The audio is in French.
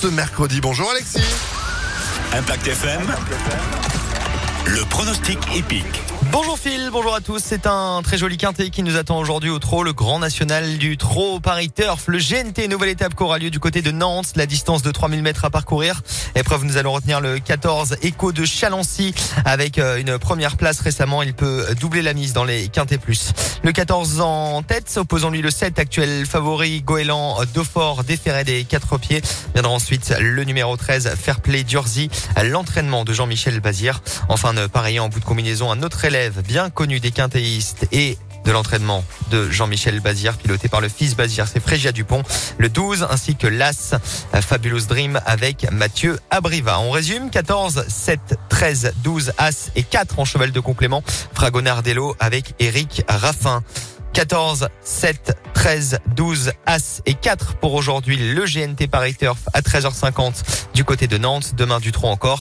ce mercredi. Bonjour Alexis. Impact FM. Le pronostic épique. Bonjour Phil, bonjour à tous. C'est un très joli quintet qui nous attend aujourd'hui au trot, le grand national du trot Paris Turf, le GNT, nouvelle étape qui aura lieu du côté de Nantes, la distance de 3000 mètres à parcourir. Épreuve, nous allons retenir le 14 Echo de Chalancy avec euh, une première place récemment. Il peut doubler la mise dans les quintets plus. Le 14 en tête, opposant lui le 7 actuel favori Goéland Daufort déféré des quatre pieds. Viendra ensuite le numéro 13 Fairplay Durzy, l'entraînement de Jean-Michel Bazir. Enfin, pareil en bout de combinaison, un autre élève bien connu des quintéistes et de l'entraînement de Jean-Michel Bazir, piloté par le fils Bazir, c'est Frégia Dupont, le 12, ainsi que l'As Fabulous Dream avec Mathieu Abriva. On résume, 14, 7, 13, 12, As et 4 en cheval de complément, Fragonardello avec Eric Raffin. 14, 7, 13, 12, As et 4 pour aujourd'hui. Le GNT Paris Turf à 13h50 du côté de Nantes. Demain du tronc encore.